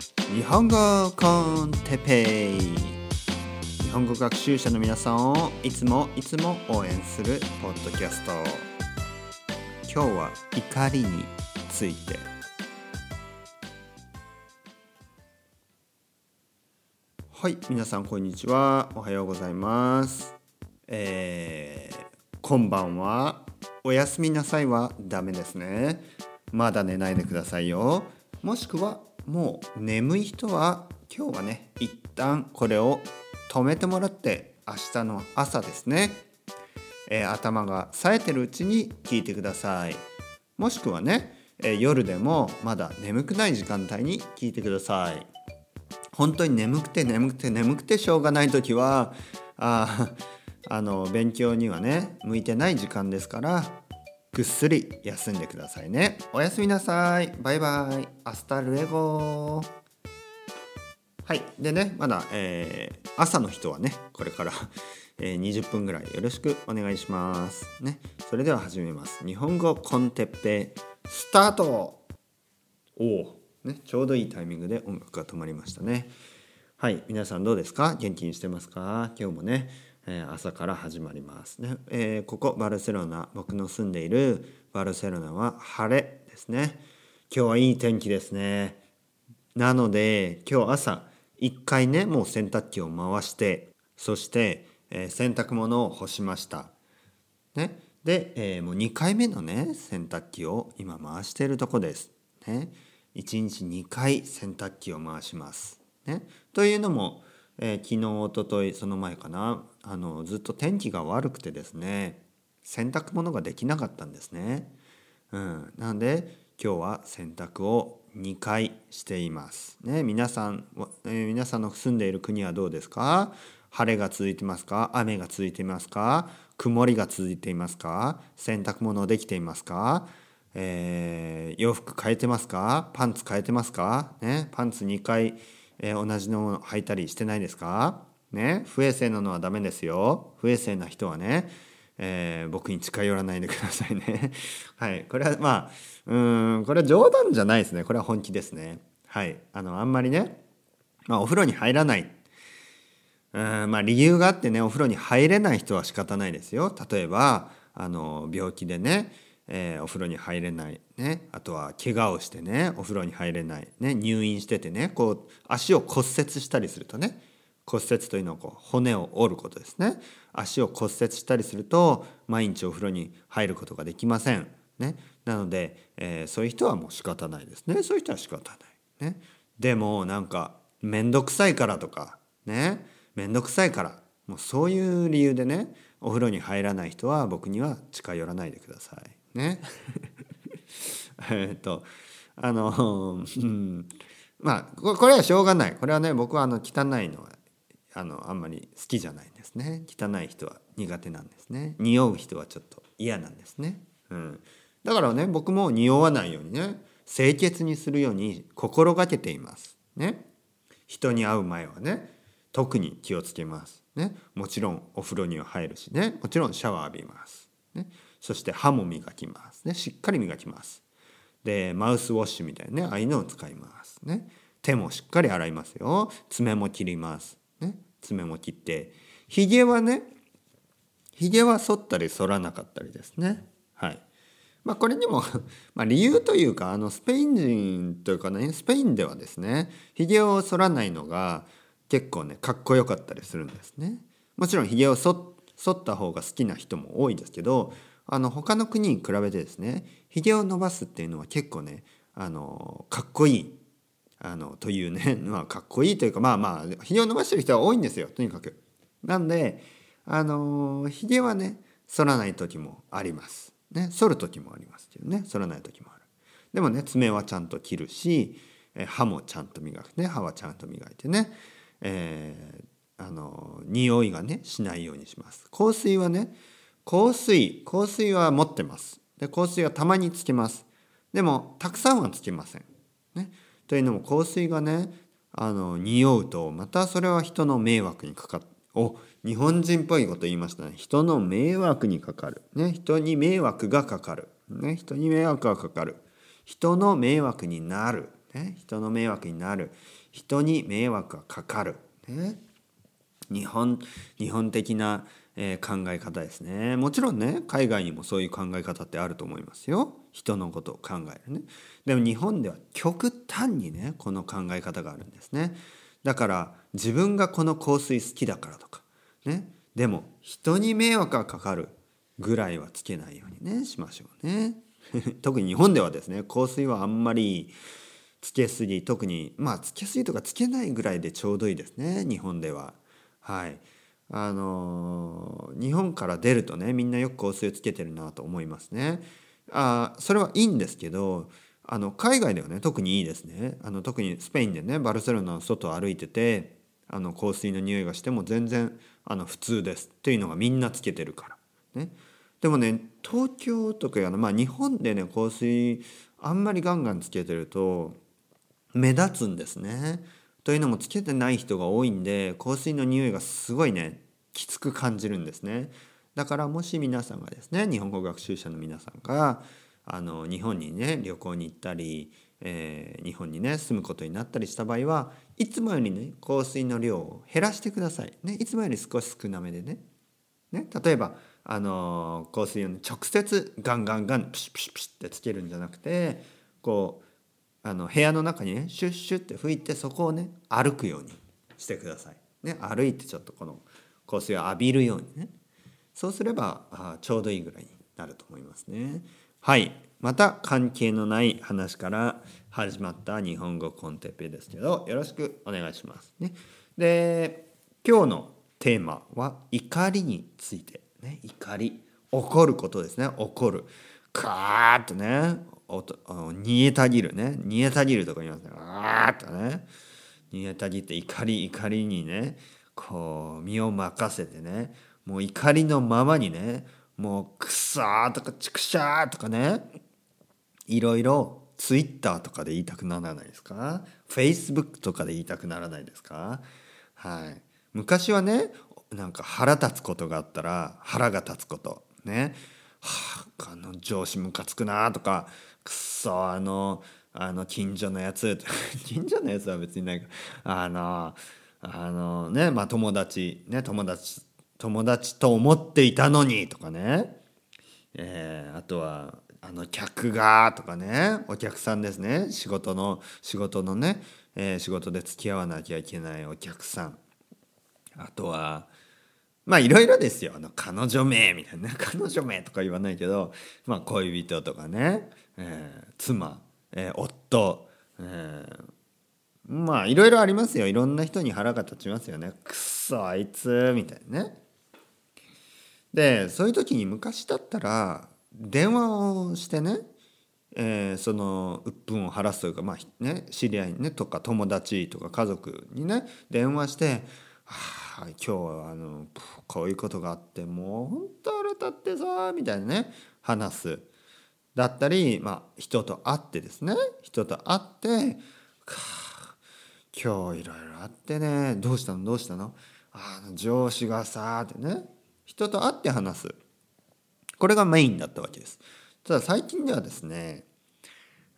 日本語コンテペイ。日本語学習者の皆さんをいつもいつも応援するポッドキャスト今日は怒りについて。はい皆さんこんにちは。おはようございます。えー、こんばんは。おやすみなさいはダメですね。まだ寝ないでくださいよ。もしくはもう眠い人は今日はね一旦これを止めてもらって明日の朝ですね、えー、頭が冴えてるうちに聞いてください。もしくはね、えー、夜でもまだ眠くない時間帯に聞いてください。本当に眠くて眠くて眠くてしょうがない時はああの勉強にはね向いてない時間ですからぐっすり休んでくださいね。おやすみなさい。バイバイ。 Hasta luego。はい。でねまだ、えー、朝の人はねこれから えー、20分ぐらいよろしくお願いします。ね。それでは始めます。日本語 con Teppei スタート。おお。ねちょうどいいタイミングで音楽が止まりましたね。はい。皆さんどうですか？元気にしてますか？今日もねえ朝から始まりますね、えー、ここバルセロナ僕の住んでいるバルセロナは晴れですね。今日はいい天気ですね。なので今日朝一回ねもう洗濯機を回してそして、えー、洗濯物を干しました。ね。で、えー、もう2回目のね洗濯機を今回しているとこです。ね。1日2回洗濯機を回します。ね。というのもえ、昨日おとといその前かな。あのずっと天気が悪くてですね洗濯物ができなかったんですね。うん、なので今日は洗濯を2回しています。ね、皆さん、えー、皆さんの住んでいる国はどうですか？晴れが続いてますか？雨が続いていますか？曇りが続いていますか？洗濯物できていますか、えー、洋服変えてますか？パンツ変えてますか、ね、パンツ2回えー、同じのを履いたりしてないですか？ね不衛生なのはダメですよ。不衛生な人はね、えー、僕に近寄らないでくださいね。はい。これはまあうんこれは冗談じゃないですね。これは本気ですね。はい。あのあんまりね、まあ、お風呂に入らない。うんまあ理由があってねお風呂に入れない人は仕方ないですよ。例えばあの病気でねえー、お風呂に入れない、ね、あとは怪我をしてねお風呂に入れない、ね、入院しててねこう足を骨折したりするとね骨折というのはこう骨を折ることですね。足を骨折したりすると毎日お風呂に入ることができません、ね、なので、えー、そういう人はもう仕方ないですね。そういう人は仕方ない、ね、でもなんか面倒くさいからとかね。面倒くさいからもうそういう理由でねお風呂に入らない人は僕には近寄らないでください。ね。えっとあの、うん、まあこれはしょうがない。これはね僕はあの汚いのはあのあんまり好きじゃないんですね。汚い人は苦手なんですね。匂う人はちょっと嫌なんですね、うん、だからね僕も匂わないようにね清潔にするように心がけていますね。人に会う前はね特に気をつけますね。もちろんお風呂には入るしね。もちろんシャワー浴びますね。そして歯も磨きますね。しっかり磨きます。でマウスウォッシュみたいなねああいうのを使いますね。手もしっかり洗いますよ。爪も切ります。爪も切ってひげはねひげは剃ったり剃らなかったりですね。はい。まあこれにも まあ理由というかあのスペイン人というかねスペインではですねひげを剃らないのが結構ねかっこよかったりするんですね。もちろんひげを剃った方が好きな人も多いですけどあの他の国に比べてですねひげを伸ばすっていうのは結構ねあのかっこいいあのというね、まあ、かっこいいというかまあまあひげを伸ばしてる人は多いんですよとにかく。なんであのひげはね剃らない時もあります。ね剃る時もありますけどね剃らない時もある。でもね爪はちゃんと切るし歯もちゃんと磨くね歯はちゃんと磨いてね、えー、あの匂いがねしないようにします。香水はね香水香水は持ってますで香水はたまにつけますでもたくさんはつけません、ね、というのも香水がねあの匂うとまたそれは人の迷惑にかかる。お日本人っぽいこと言いましたね。人の迷惑にかかる、ね、人に迷惑がかかる、ね、人に迷惑がかかる。人の迷惑になる、ね、人の迷惑になる。人に迷惑がかかる、ね、日本日本的な、えー、考え方ですね。もちろんね海外にもそういう考え方ってあると思いますよ。人のことを考えるね。でも日本では極端にねこの考え方があるんですね。だから自分がこの香水好きだからとかね。でも人に迷惑がかかるぐらいはつけないようにねしましょうね。特に日本ではですね香水はあんまりつけすぎ特にまあつけすぎとかつけないぐらいでちょうどいいですね日本では。はい。あのー、日本から出るとねみんなよく香水つけてるなと思いますね。あそれはいいんですけどあの海外ではね特にいいですね。あの特にスペインでねバルセロナの外を歩いててあの香水の匂いがしても全然あの普通です。っていうのがみんなつけてるから。ね、でもね東京とかやまあ日本でね香水あんまりガンガンつけてると目立つんですね。というのもつけてない人が多いんで香水の匂いがすごいねきつく感じるんですね。だからもし皆さんがですね日本語学習者の皆さんがあの日本にね旅行に行ったりえー、日本にね住むことになったりした場合はいつもよりね香水の量を減らしてください、ね、いつもより少し少なめでねね例えば、あの、香水を、直接ガンガンガンプシュプシュプシュってつけるんじゃなくてこうあの部屋の中にねシュッシュッって拭いてそこをね歩くようにしてください。ね、歩いてちょっとこの香水を浴びるようにねそうすればあちょうどいいぐらいになると思いますね。はいまた関係のない話から始まった日本語コンテッペですけどよろしくお願いします。ね、で今日のテーマは怒りについて、ね、怒り怒ることですね怒るカーッとね煮えたぎるね。煮えたぎるとか言いますね。あーっとね。煮えたぎって怒り怒りにねこう身を任せてねもう怒りのままにねもうくそーとかちくしゃーとかねいろいろツイッターとかで言いたくならないですか？フェイスブックとかで言いたくならないですか？はい。昔はねなんか腹立つことがあったら腹が立つこと。ね。はああの上司ムカつくなとかくそあのあの近所のやつ。近所のやつは別にないか。あのあのねまあ友達ね友達友達と思っていたのにとかね、えー、あとはあの客がとかね。お客さんですね。仕事の仕事のね、えー、仕事で付き合わなきゃいけないお客さん。あとはまあいろいろですよ。あの彼女名みたいな 彼女名とか言わないけど、まあ、恋人とかね、えー、妻、えー、夫、えー、まあいろいろありますよ。いろんな人に腹が立ちますよね。くそあいつみたいなね。でそういう時に昔だったら電話をしてね、えー、その鬱憤を晴らすというか、まあね、知り合いに、ね、とか友達とか家族にね電話して「はあ今日はあのこういうことがあってもう本当腹立ってさ」みたいなね話す。だったり、まあ、人と会ってですね人と会って「今日いろいろあってねどうしたの？どうしたの？あの上司がさ」ってね人と会って話す。これがメインだったわけです。ただ最近ではですね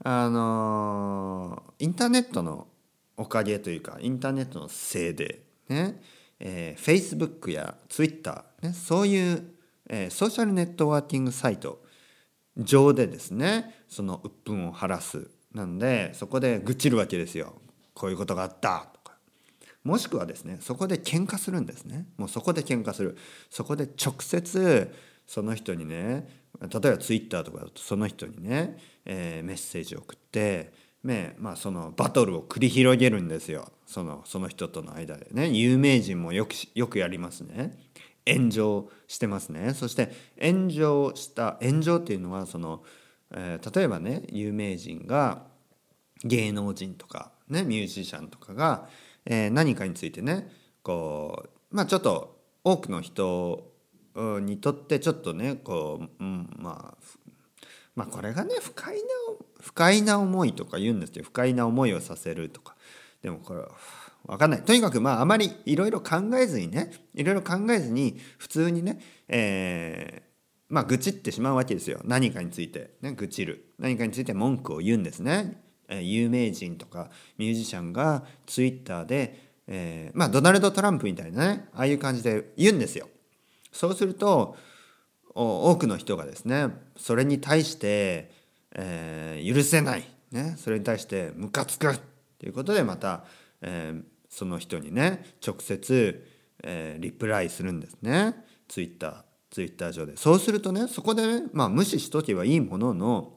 あのインターネットのおかげというかインターネットのせいでね、えー、Facebook や Twitter、ね、そういう、えー、ソーシャルネットワーキングサイト上でですねその鬱憤を晴らす。なんでそこで愚痴るわけですよ。こういうことがあった。とか。もしくはですねそこで喧嘩するんですね。もうそこで喧嘩する。そこで直接その人にね例えばツイッターとかだとその人にね、えー、メッセージを送って、ねまあ、そのバトルを繰り広げるんですよ。そのその人との間でね。有名人もよくよくやりますね。炎上してますね。そして炎上した炎上っていうのはその、えー、例えばね有名人が芸能人とか、ね、ミュージシャンとかが、えー、何かについてねこうまあちょっと多くの人にとってちょっとねこう、うん、まあまあこれがね不快な不快な思いとか言うんですよ。不快な思いをさせるとか。でもこれ分かんない。とにかくまああまりいろいろ考えずにねいろいろ考えずに普通にね、えー、まあ愚痴ってしまうわけですよ。何かについて、ね、愚痴る。何かについて文句を言うんですね。えー、有名人とかミュージシャンがツイッターで、えー、まあドナルド・トランプみたいなねああいう感じで言うんですよ。そうすると多くの人がですねそれに対して、えー、許せない、ね、それに対してムカつくということでまた、えー、その人にね直接、えー、リプライするんですね。ツイッターツイッター上で。そうするとねそこでね、まあ、無視しとけばいいものの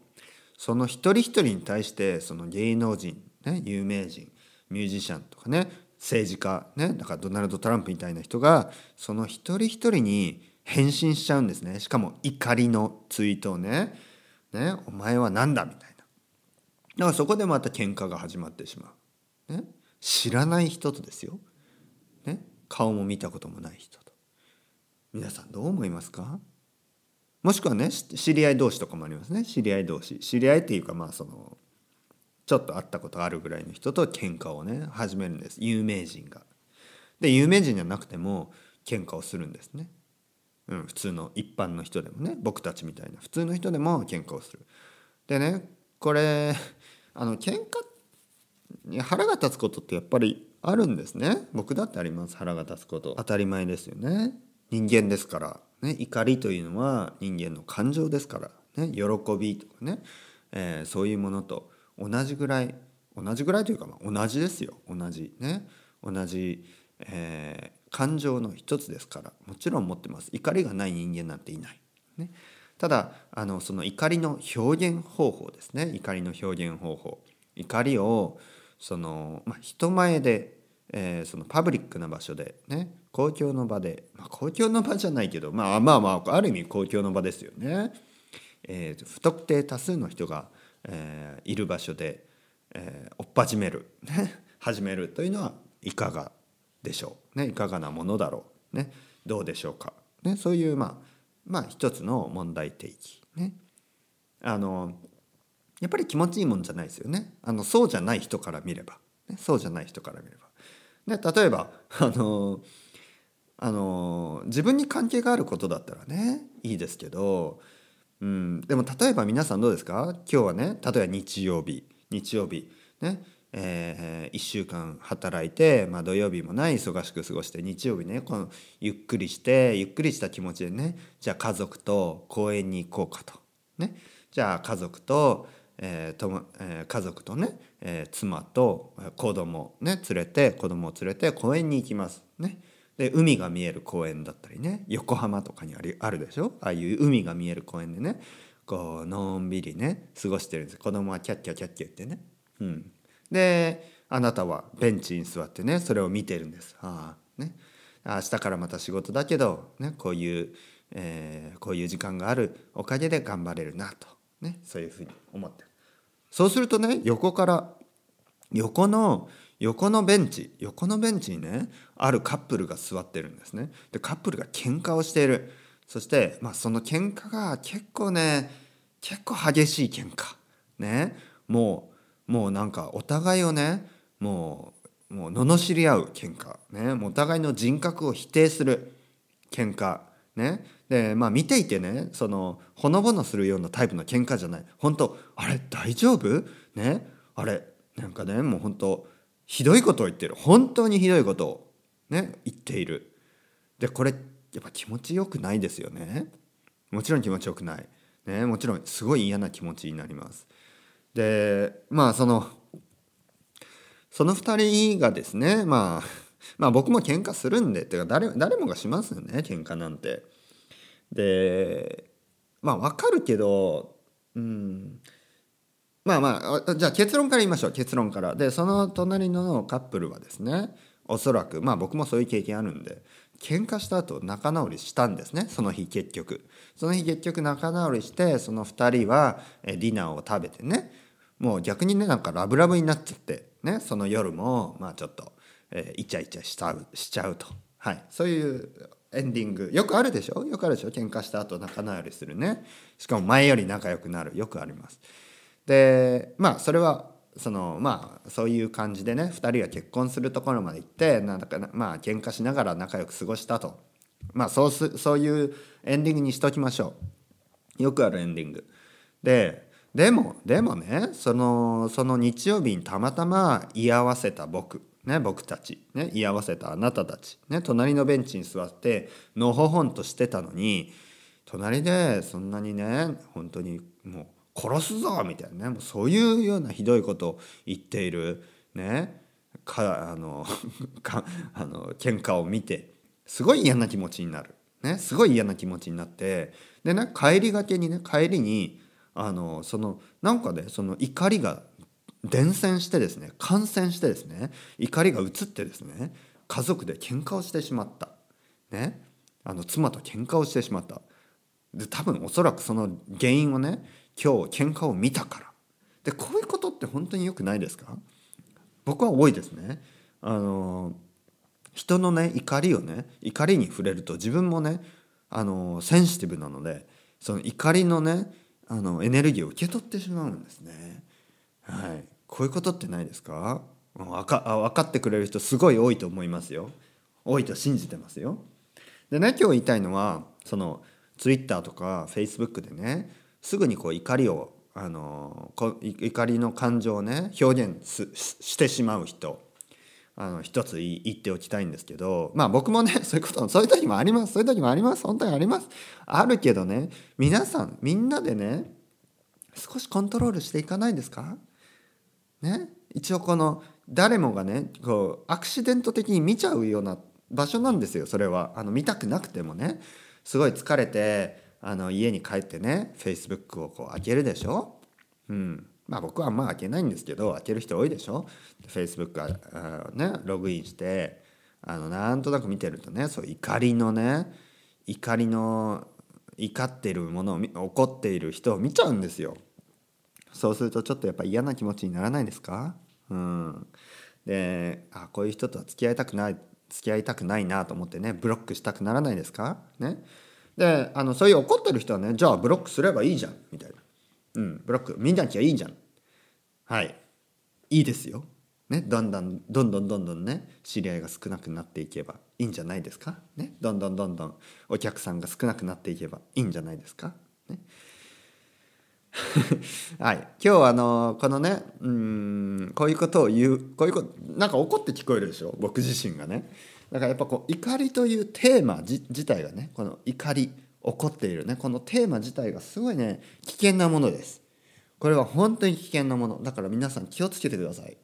その一人一人に対してその芸能人、ね、有名人ミュージシャンとかね政治家ねだからドナルド・トランプみたいな人がその一人一人に返信しちゃうんですね。しかも怒りのツイートをね「ねお前は何だ」みたいな。だからそこでまた喧嘩が始まってしまう、ね、知らない人とですよ、ね、顔も見たこともない人と。皆さんどう思いますか？もしくはね知り合い同士とかもありますね。知り合い同士。知り合いっていうかまあそのちょっと会ったことあるぐらいの人と喧嘩をね始めるんです。有名人が。で有名人じゃなくても喧嘩をするんですね。うん、普通の一般の人でもね。僕たちみたいな普通の人でも喧嘩をする。でねこれあの喧嘩に腹が立つことってやっぱりあるんですね。僕だってあります。腹が立つこと。当たり前ですよね。人間ですから、ね、怒りというのは人間の感情ですから、ね、喜びとかね、えー、そういうものと。同じぐらい。同じぐらいというか、まあ、同じですよ。同じ。ね。同じ、えー、感情の一つですから。もちろん持ってます。怒りがない人間なんていない。ね、ただあのその怒りの表現方法ですね。怒りの表現方法。怒りをその、まあ、人前で、えー、そのパブリックな場所でね公共の場で、まあ、公共の場じゃないけど、まあ、まあまあある意味公共の場ですよね。えー、不特定多数の人が、えー、いる場所で、えー、追っ始める、始めるというのはいかがでしょう、ね、いかがなものだろう、ね、どうでしょうか、ね、そういうまあまあ一つの問題提起。ね。あのやっぱり気持ちいいもんじゃないですよねあのそうじゃない人から見れば、ね、そうじゃない人から見れば。で例えばあのあの自分に関係があることだったらねいいですけど、うん、でも例えば皆さんどうですか？今日はね例えば日曜日日曜日ねえー、1週間働いて、まあ、土曜日もない忙しく過ごして日曜日ねこのゆっくりしてゆっくりした気持ちでねじゃあ家族と公園に行こうかと。ね、じゃあ家族とえーとえー、家族とね、えー、妻と子供ね連れて子供を連れて公園に行きます。ね、で海が見える公園だったりね横浜とかにありあるでしょ？ああいう海が見える公園でねこうのんびりね過ごしてるんです子供はキャッキャキャッキャ言ってね。うん、であなたはベンチに座ってねそれを見てるんです。ああね明日からまた仕事だけど、ね、こういう、えー、こういう時間があるおかげで頑張れるなと、ね、そういうふうに思ってる。そうするとね横から横の横のベンチ横のベンチにねあるカップルが座ってるんですね。でカップルが喧嘩をしている。そして、まあ、その喧嘩が結構ね結構激しい喧嘩。ね。もうもうなんかお互いをねもうもう罵り合う喧嘩。ね。お互いの人格を否定する喧嘩。ね。でまあ見ていてねそのほのぼのするようなタイプの喧嘩じゃない。本当あれ大丈夫？ね？あれなんかねもう本当ひどいことを言ってる。本当にひどいことをね言っている。でこれやっぱ気持ちよくないですよね。もちろん気持ちよくない。ね？もちろんすごい嫌な気持ちになります。でまあそのその2人がですねまあまあ僕も喧嘩するんでっていうか誰誰もがしますよね喧嘩なんて。でまあわかるけどうん。まあまあじゃあ結論から言いましょう。結論から。でその隣のカップルはですねおそらくまあ僕もそういう経験あるんで喧嘩した後仲直りしたんですね。その日結局。その日結局仲直りしてその2人はディナーを食べてねもう逆にねなんかラブラブになっちゃってねその夜もまあちょっと、えー、イチャイチャしちゃうしちゃうと。はい。そういうエンディング。よくあるでしょ？よくあるでしょ？喧嘩した後仲直りするね。しかも前より仲良くなる。よくあります。でまあそれはそのまあそういう感じでね2人が結婚するところまで行ってなんだかまあ喧嘩しながら仲良く過ごしたと。まあそうすそういうエンディングにしときましょう。よくあるエンディング。ででもでもねそのその日曜日にたまたま居合わせた僕。ね僕たちね居合わせたあなたたちね隣のベンチに座ってのほほんとしてたのに隣でそんなにね本当にもう殺すぞみたいなねもうそういうようなひどいことを言っているねかあの かあの喧嘩を見てすごい嫌な気持ちになる、ね、すごい嫌な気持ちになってでね帰りがけにね帰りにあのそのなんかねその怒りが伝染してですね感染してですね怒りが移ってですね家族で喧嘩をしてしまった、ね、あの妻と喧嘩をしてしまった。で多分おそらくその原因はね今日喧嘩を見たから。でこういうことって本当に良くないですか？僕は多いですね。あの人のね怒りをね怒りに触れると自分もねあのセンシティブなのでその怒りのねあのエネルギーを受け取ってしまうんですね。はい、こういうことってないですか？分か分かってくれる人すごい多いと思いますよ。多いと信じてますよ。でね今日言いたいのはそのツイッターとかフェイスブックでねすぐにこう怒りをあの怒りの感情をね表現してしまう人あの一つ言っておきたいんですけどまあ僕もね そういうことそういう時もあります。そういう時もあります。本当にあります。あるけどね皆さんみんなでね少しコントロールしていかないですか？ね。一応この誰もがねこうアクシデント的に見ちゃうような場所なんですよそれは。あの見たくなくてもね。すごい疲れてあの家に帰ってねフェイスブックをこう開けるでしょ、うん、まあ僕はあんま開けないんですけど開ける人多いでしょ。フェイスブックあねログインしてあのなんとなく見てるとねそう怒りのね怒りの怒ってるものを怒っている人を見ちゃうんですよ。そうするとちょっとやっぱ嫌な気持ちにならないですか？うん。であこういう人とは付き合いたくない付き合いたくないなと思ってねブロックしたくならないですか？ね。であのそういう怒ってる人はねじゃあブロックすればいいじゃんみたいな。うんブロック見なきゃいいじゃん。はい。いいですよ。ねどんどんどんどんどんどんね知り合いが少なくなっていけばいいんじゃないですか？ね。どんどんどんどんお客さんが少なくなっていけばいいんじゃないですか？ね。はい、今日あのこのねうんこういうことを言うこういうことなんか怒って聞こえるでしょ？僕自身がね。だからやっぱこう怒りというテーマ自体がねこの怒り怒っているね。このテーマ自体がすごいね危険なものです。これは本当に危険なもの。だから皆さん気をつけてください。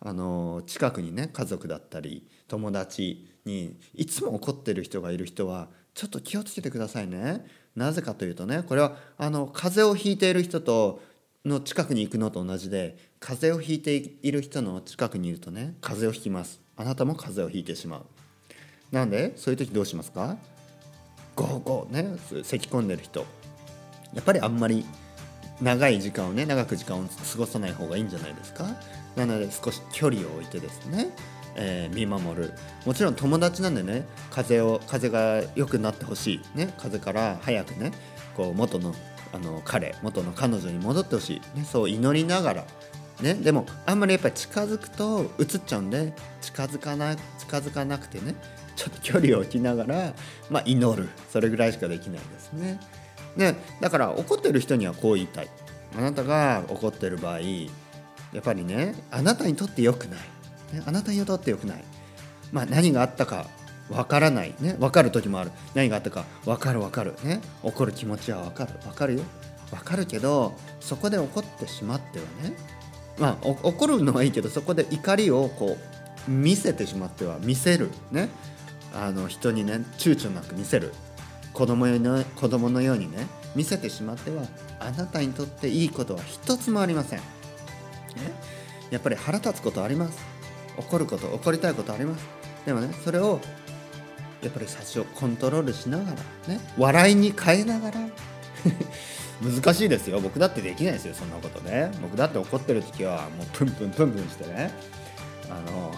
あの近くにね家族だったり友達にいつも怒ってる人がいる人はちょっと気をつけてくださいね。なぜかというとねこれはあの風邪をひいている人との近くに行くのと同じで風邪をひいている人の近くにいるとね風邪をひきます。あなたも風邪をひいてしまう。なんで？そういう時どうしますか？ゴーゴーね咳き込んでる人。やっぱりあんまり長い時間をね長く時間を過ごさない方がいいんじゃないですか？なので少し距離を置いてですね、えー、見守る。もちろん友達なんでね風を風が良くなってほしい、ね、風から早くねこう元のあの彼元の彼女に戻ってほしい、ね、そう祈りながら。ね、でもあんまりやっぱり近づくと映っちゃうんで近づかな近づかなくてねちょっと距離を置きながら、まあ、祈る。それぐらいしかできないですね。ねだから怒ってる人にはこう言いたい。あなたが怒ってる場合やっぱりねあなたにとって良くない、ね、あなたにとって良くない、まあ、何があったかわからない。ね分かる時もある。何があったか分かる分かる。ね怒る気持ちは分かる。分かるよ。分かるけどそこで怒ってしまってはね。まあ怒るのはいいけどそこで怒りをこう見せてしまっては見せる。ね。あの人にね躊躇なく見せる。子供の子供のようにね見せてしまってはあなたにとっていいことは一つもありません、ね、やっぱり腹立つことあります。怒ること怒りたいことあります？でもねそれをやっぱり最初コントロールしながらね？笑いに変えながら。難しいですよ。僕だってできないですよそんなことね。僕だって怒ってる時はもうプンプンプンプンしてね。あの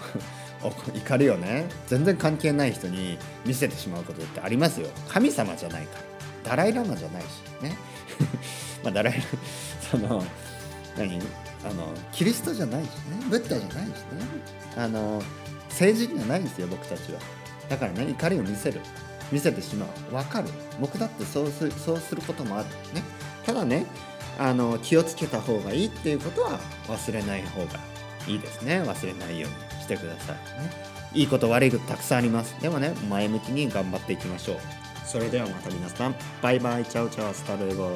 怒りをね。全然関係ない人に見せてしまうことってありますよ。神様じゃないから。ダライ・ラマじゃないしね。まあダライその何？あのキリストじゃないしね。ブッダじゃないしね。あの政治じゃないんですよ僕たちは。だからね怒りを見せる。見せてしまう。分かる。僕だってそうすそうすることもあるね。ただねあの気をつけた方がいいっていうことは忘れない方がいいですね。忘れないようにしてくださいね。いいこと悪いことたくさんあります。でもね前向きに頑張っていきましょう。それではまた皆さん。バイバイ。チャオチャオ。スタルエゴ